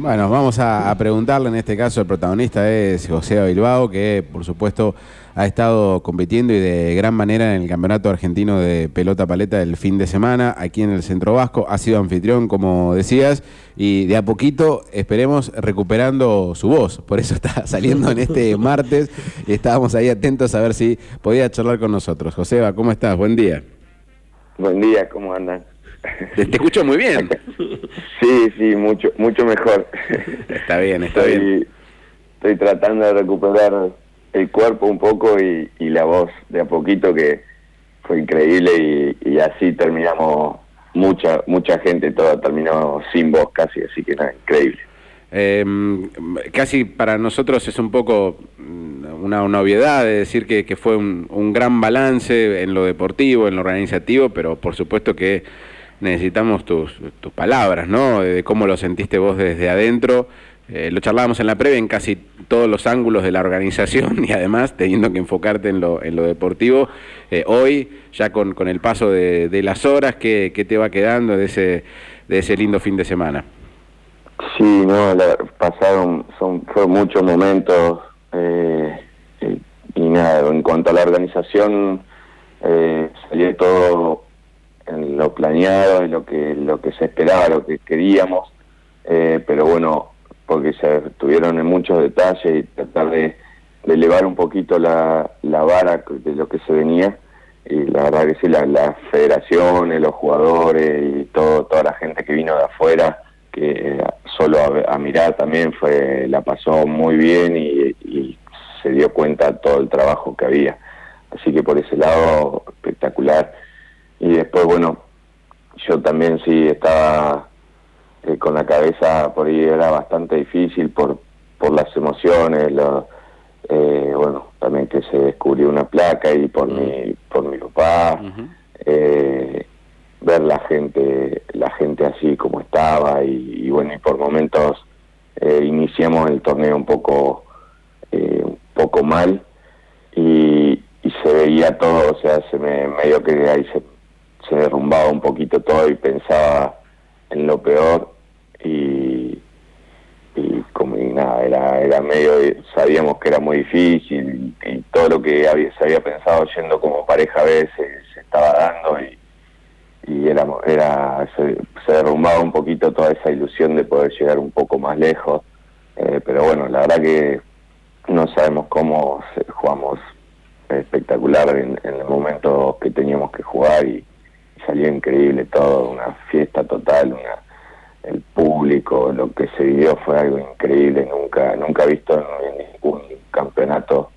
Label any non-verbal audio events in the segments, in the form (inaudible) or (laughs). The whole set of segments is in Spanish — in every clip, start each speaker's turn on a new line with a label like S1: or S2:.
S1: Bueno, vamos a, preguntarle, en este caso el protagonista es José Bilbao, que por supuesto ha estado compitiendo y de gran manera en el Campeonato Argentino de Pelota Paleta el fin de semana, aquí en el Centro Vasco, ha sido anfitrión, como decías, y de a poquito esperemos recuperando su voz, por eso está (laughs) saliendo en este martes, y estábamos ahí atentos a ver si podía charlar con nosotros. Joseba, ¿cómo estás? Buen día.
S2: Buen día, ¿cómo andan?
S1: Te, escucho muy bien.
S2: sí, sí, mucho, mucho mejor.
S1: Está bien, está bien.
S2: Estoy tratando de recuperar el cuerpo un poco y, la voz de a poquito que fue increíble y, así terminamos mucha mucha gente toda terminó sin voz casi así que nada increíble
S1: em, casi para nosotros es un poco mm, una, novedad de decir que, que fue un, un, gran balance en lo deportivo, en lo organizativo, pero por supuesto que necesitamos tus, tus palabras, ¿no? De cómo lo sentiste vos desde adentro. Eh, lo charlábamos en la previa en casi todos los ángulos de la organización (laughs) y además teniendo que enfocarte en lo, en lo deportivo. Eh, hoy, ya con, con, el paso de, de las horas, ¿qué, ¿qué, te va quedando de ese, de ese lindo fin de semana?
S2: Sí, no, pasaron, son, fueron muchos momentos eh, y, nada, en cuanto a la organización, salió todo lo planeado, en lo que, lo que se esperaba, lo que queríamos, eh, pero bueno, porque se tuvieron en muchos detalles y tratar de, elevar un poquito la, la, vara de lo que se venía, y la verdad que sí, las la federaciones, los jugadores y todo, toda la gente que vino de afuera, que solo a, mirar también fue la pasó muy bien y se dio cuenta todo el trabajo que había. Así que por ese lado, espectacular y después, bueno, yo también sí estaba eh, con la cabeza por ahí, era bastante difícil por, por las emociones, lo, eh, bueno, también que se descubrió una placa y por, mi, por mi papá, eh, ver la gente, la gente así como estaba y, bueno, y por momentos iniciamos el torneo un poco, un poco mal y, y se veía todo, o sea, se me medio que ahí se se derrumbaba un poquito todo y pensaba en lo peor y, y como nada, era, era medio, sabíamos que era muy difícil y, todo lo que había, se había pensado yendo como pareja a veces se estaba dando y, y era, era se, derrumbaba un poquito toda esa ilusión de poder llegar un poco más lejos, eh, pero bueno, la verdad que no sabemos cómo jugamos espectacular en, en el momento que teníamos que jugar y, salió increíble todo, una fiesta total, una, el público, lo que se vivió fue algo increíble, nunca, nunca visto en, ningún campeonato,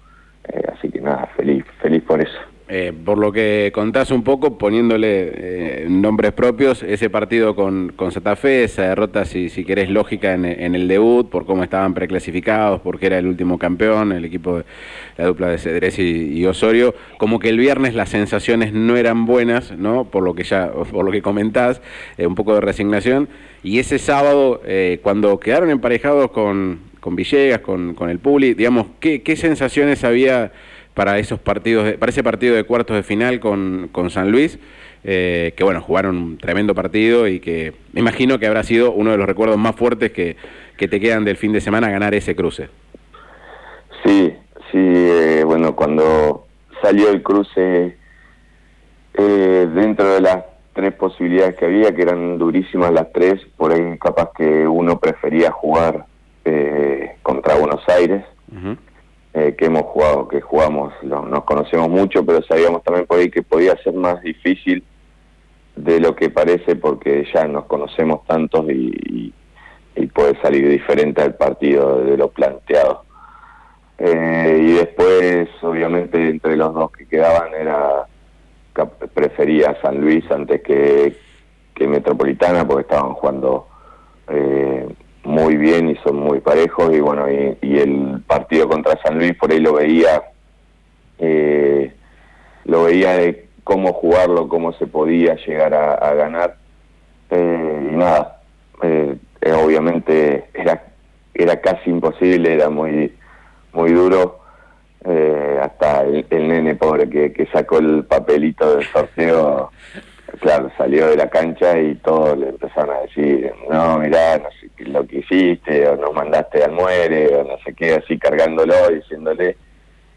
S2: eh, así que nada, feliz, feliz por eso.
S1: Eh, por lo que contás un poco, poniéndole eh, nombres propios, ese partido con, con Santa Fe, esa derrota, si, si querés, lógica en, el debut, por cómo estaban preclasificados, porque era el último campeón, el equipo de la dupla de Cedrés y, Osorio, como que el viernes las sensaciones no eran buenas, ¿no? Por lo que ya, por lo que comentás, eh, un poco de resignación, y ese sábado, cuando quedaron emparejados con, con Villegas, con, con el Puli, digamos, ¿qué, qué sensaciones había? Para esos partidos, para ese partido de cuartos de final con, con San Luis, eh, que bueno, jugaron un tremendo partido y que me imagino que habrá sido uno de los recuerdos más fuertes que, que te quedan del fin de semana ganar ese cruce.
S2: Sí, sí, eh, bueno, cuando salió el cruce eh, dentro de las tres posibilidades que había, que eran durísimas las tres, por ahí capaz que uno prefería jugar contra Buenos Aires. Eh, que hemos jugado, que jugamos, nos conocemos mucho, pero sabíamos también por ahí que podía ser más difícil de lo que parece porque ya nos conocemos tantos y, puede salir diferente al partido de lo planteado. Eh, y después, obviamente, entre los dos que quedaban era prefería San Luis antes que, que Metropolitana porque estaban jugando eh, muy bien y son muy parejos y bueno y, el partido contra San Luis por ahí lo veía eh, lo veía de cómo jugarlo cómo se podía llegar a, ganar. Eh, y nada eh, obviamente era era casi imposible era muy muy duro hasta el, nene pobre que, que sacó el papelito del sorteo claro, salió de la cancha y todos le empezaron a decir, no, mirá, no sé qué lo que hiciste, o nos mandaste al muere, o no sé qué, así cargándolo, diciéndole,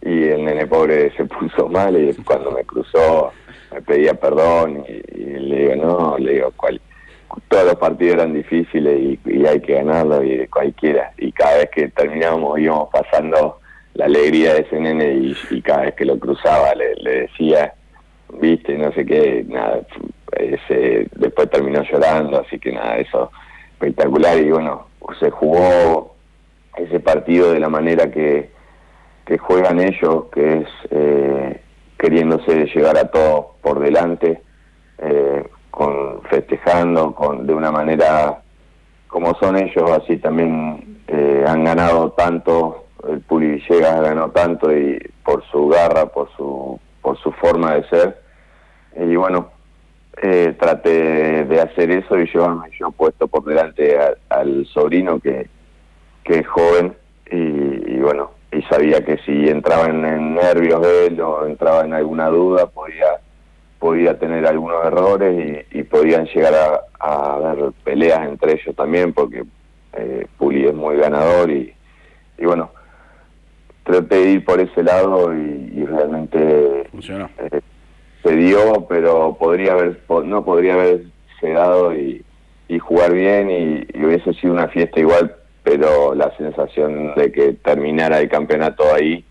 S2: y el nene pobre (laughs) se puso mal y cuando me cruzó me pedía perdón y, le digo, no, le digo, cual, todos los partidos eran difíciles y, hay que ganarlo y cualquiera, y cada vez que terminábamos íbamos pasando la alegría de ese nene y, cada vez que lo cruzaba le, le decía, viste, no sé qué, nada, ese, después terminó llorando, así que nada, eso espectacular y bueno, se jugó ese partido de la manera que, que juegan ellos, que es eh, queriéndose llegar a todos por delante, eh, con festejando, con de una manera como son ellos, así también eh, han ganado tanto, el Puli Villegas ganó tanto y por su garra, por su por su forma de ser. Y bueno, eh, traté de hacer eso y yo yo puesto por delante al sobrino que, que es joven y, bueno, y sabía que si entraba en, nervios de él o entraba en alguna duda podía podía tener algunos errores y, podían llegar a, haber peleas entre ellos también porque eh, Puli es muy ganador y, y bueno, traté de ir por ese lado y, realmente eh, se dio, pero podría haber no podría haberse dado y, jugar bien y, hubiese sido una fiesta igual, pero la sensación de que terminara el campeonato ahí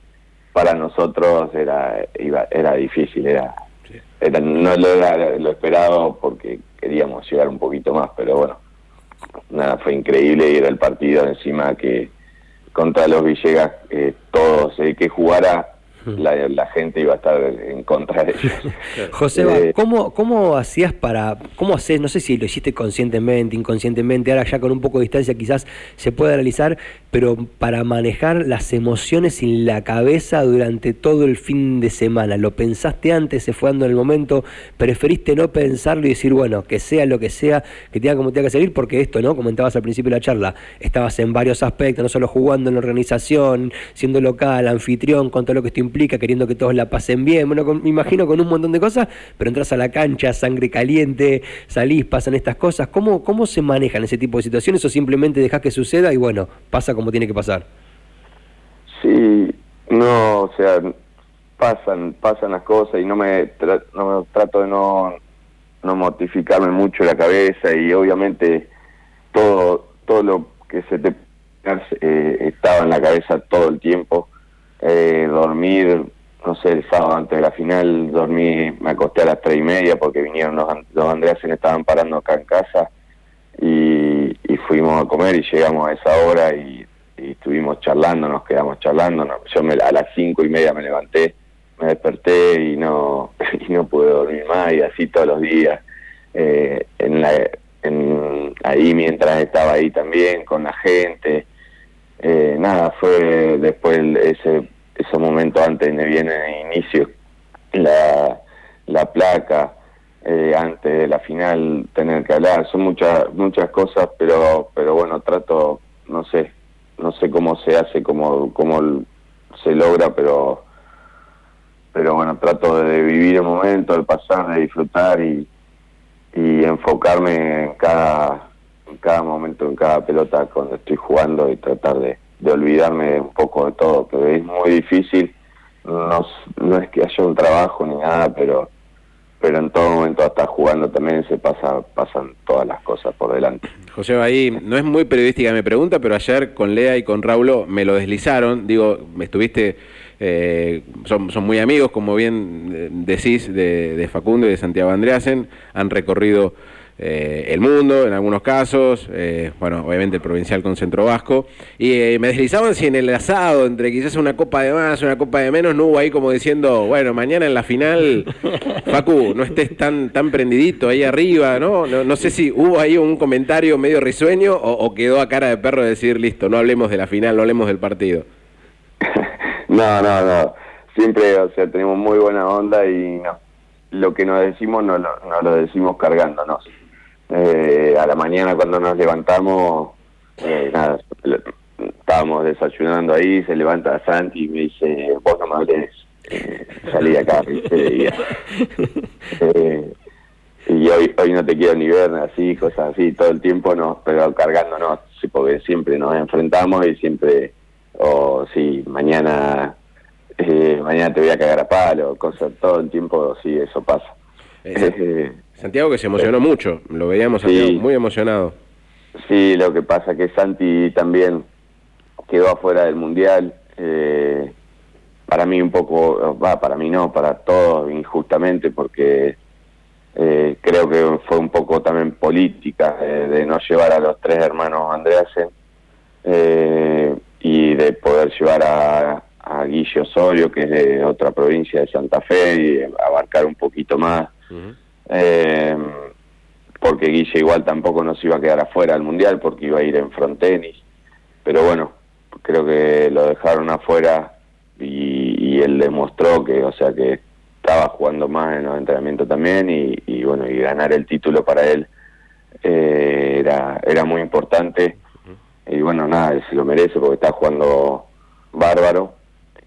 S2: para nosotros era iba, era difícil, era, no lo era lo esperado porque queríamos llegar un poquito más, pero bueno, nada, fue increíble y era el partido encima que contra los Villegas, eh, todos, el que jugara la, gente iba a estar en contra de ellos. (laughs)
S3: José, eh, ¿cómo, ¿cómo hacías para, cómo haces, no sé si lo hiciste conscientemente, inconscientemente, ahora ya con un poco de distancia quizás se puede analizar, pero para manejar las emociones en la cabeza durante todo el fin de semana? ¿Lo pensaste antes, se fue dando en el momento? ¿Preferiste no pensarlo y decir, bueno, que sea lo que sea, que tenga como tenga que salir? Porque esto, ¿no? Comentabas al principio de la charla, estabas en varios aspectos, no solo jugando en la organización, siendo local, anfitrión, con todo lo que esto queriendo que todos la pasen bien, bueno, me imagino con un montón de cosas, pero entras a la cancha, sangre caliente, salís, pasan estas cosas. ¿Cómo, cómo se manejan ese tipo de situaciones o simplemente dejas que suceda y bueno, pasa como tiene que pasar?
S2: Sí, no, o sea, pasan, pasan las cosas y no me, no trato de no, no mortificarme mucho la cabeza y obviamente todo, todo lo que se te eh, estaba en la cabeza todo el tiempo eh, dormir, no sé, el sábado antes de la final, dormí, me acosté a las tres y media porque vinieron los, los Andreasen, estaban parando acá en casa y, fuimos a comer y llegamos a esa hora y, estuvimos charlando, nos quedamos charlando. yo me, a las cinco y media me levanté, me desperté y no, (laughs) y no pude dormir más y así todos los días. Eh, en la, en, ahí mientras estaba ahí también con la gente. Eh, nada, fue después ese ese momento antes de viene el inicio, la, la placa, eh, antes de la final tener que hablar, son muchas muchas cosas, pero pero bueno, trato, no sé, no sé cómo se hace, cómo, cómo se logra, pero pero bueno, trato de vivir el momento, de pasar, de disfrutar y, y enfocarme en cada, cada momento, en cada pelota cuando estoy jugando y tratar de, de olvidarme un poco de todo, pero es muy difícil, no, no es que haya un trabajo ni nada, pero pero en todo momento hasta jugando también se pasa pasan todas las cosas por delante.
S1: José ahí no es muy periodística mi pregunta, pero ayer con Lea y con Raulo me lo deslizaron, digo, estuviste, eh, son, son muy amigos, como bien eh, decís, de, de Facundo y de Santiago Andreasen, han recorrido eh, el mundo en algunos casos, eh, bueno, obviamente el provincial con Centro Vasco, y eh, me deslizaban si en el asado, entre quizás una copa de más, una copa de menos, no hubo ahí como diciendo, bueno, mañana en la final, (laughs) Facu, no estés tan, tan prendidito ahí arriba, ¿no? No, sé si hubo ahí un comentario medio risueño o, quedó a cara de perro decir, listo, no hablemos de la final, no hablemos del partido. (laughs)
S2: no, no, no, siempre, o sea, tenemos muy buena onda y no, lo que nos decimos no, no, no lo decimos cargándonos eh, a la mañana cuando nos levantamos, eh, nada, estábamos desayunando ahí, se levanta Santi y me dice, vos no me hables, eh, salí de acá, y, hoy hoy no te quiero ni ver, así, cosas así, todo el tiempo no, pero cargándonos, porque siempre nos enfrentamos y siempre, o sí, mañana, eh, mañana te voy a cagar a palo, cosas, todo el tiempo, sí, eso pasa.
S1: Eh, Santiago que se emocionó mucho, lo veíamos muy emocionado.
S2: Sí, lo que pasa que Santi también quedó afuera del Mundial, eh, para mí un poco, va, para mí no, para todos injustamente, porque eh, creo que fue un poco también política eh, de no llevar a los tres hermanos Andreasen eh, y de poder llevar a, a Guille Osorio, que es de otra provincia de Santa Fe, y abarcar un poquito más. Porque Guille igual tampoco nos iba a quedar afuera del Mundial porque iba a ir en frontenis. Pero bueno, creo que lo dejaron afuera y, él demostró que, o sea, que estaba jugando más en los entrenamientos también y, bueno, y ganar el título para él eh, era, era muy importante. Y bueno, nada, se lo merece porque está jugando bárbaro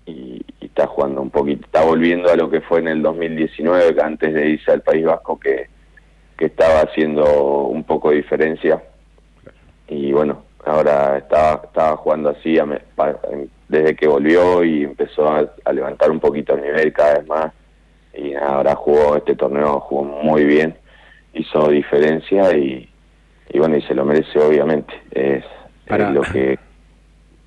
S2: y, está jugando un poquito, está volviendo a lo que fue en el 2019, antes de irse al País Vasco, que, que estaba haciendo un poco de diferencia. Y bueno, ahora estaba, estaba jugando así desde que volvió y empezó a, levantar un poquito el nivel cada vez más. Y ahora jugó este torneo, jugó muy bien, hizo diferencia y, y bueno, y se lo merece obviamente, es, lo que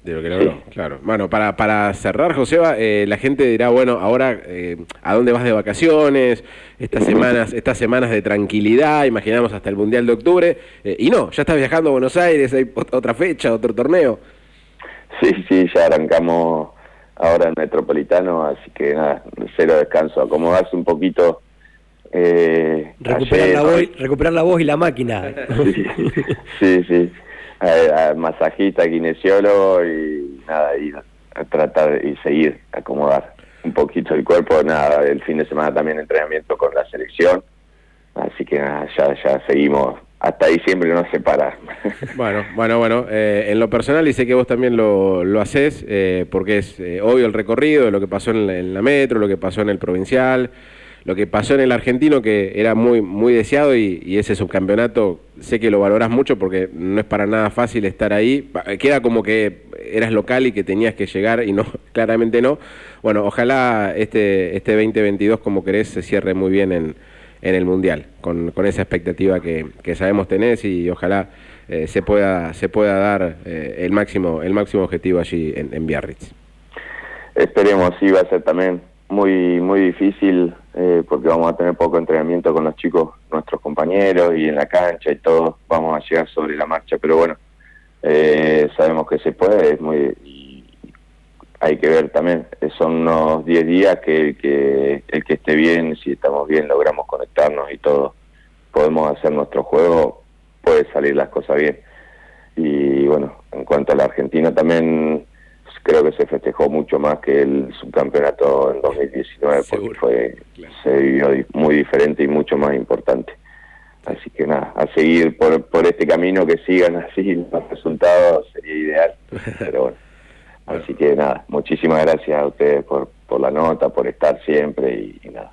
S1: de lo que logró, claro. Bueno, para, para cerrar, Joseba, eh, la gente dirá, bueno, ahora, eh, ¿a dónde vas de vacaciones? Estas semanas, estas semanas de tranquilidad, imaginamos hasta el Mundial de octubre. Eh, y no, ya estás viajando a Buenos Aires, hay otra fecha, otro torneo.
S2: Sí, sí, ya arrancamos ahora el Metropolitano, así que nada, cero descanso, acomodarse un poquito.
S3: recuperar, la voz, recuperar la voz y la máquina.
S2: sí. (laughs) sí a, masajista, kinesiólogo y nada, y a tratar y seguir, acomodar un poquito el cuerpo, nada, el fin de semana también entrenamiento con la selección, así que nada, ya, ya seguimos. Hasta ahí siempre no se para. (laughs)
S1: Bueno, bueno, bueno, eh, en lo personal y sé que vos también lo, lo haces, eh, porque es eh, obvio el recorrido, lo que pasó en la, metro, lo que pasó en el provincial, lo que pasó en el argentino, que era muy, muy deseado y, ese subcampeonato sé que lo valoras mucho porque no es para nada fácil estar ahí. Queda como que eras local y que tenías que llegar y no, (laughs) claramente no. Bueno, ojalá este, este 2022, como querés, se cierre muy bien en, en el Mundial, con, con esa expectativa que, que, sabemos tenés y ojalá eh, se, pueda, se pueda dar eh, el, máximo, el máximo objetivo allí en, en Biarritz.
S2: Esperemos, sí, va a ser también muy muy difícil eh, porque vamos a tener poco entrenamiento con los chicos, nuestros compañeros y en la cancha y todo, vamos a llegar sobre la marcha, pero bueno, eh, sabemos que se puede, es muy y hay que ver también, son unos 10 días que, que el que esté bien, si estamos bien, logramos conectarnos y todo, podemos hacer nuestro juego, puede salir las cosas bien. Y bueno, en cuanto a la Argentina también creo que se festejó mucho más que el subcampeonato en 2019 porque fue se vivió muy diferente y mucho más importante. Así que nada, a seguir por, por este camino que sigan así (laughs) los resultados sería ideal. Pero bueno, así que nada, muchísimas gracias a ustedes por, por la nota, por estar siempre y, nada,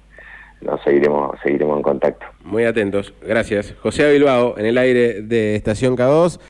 S2: nos seguiremos, seguiremos en contacto.
S1: Muy atentos, gracias. José Bilbao, en el aire de Estación K2.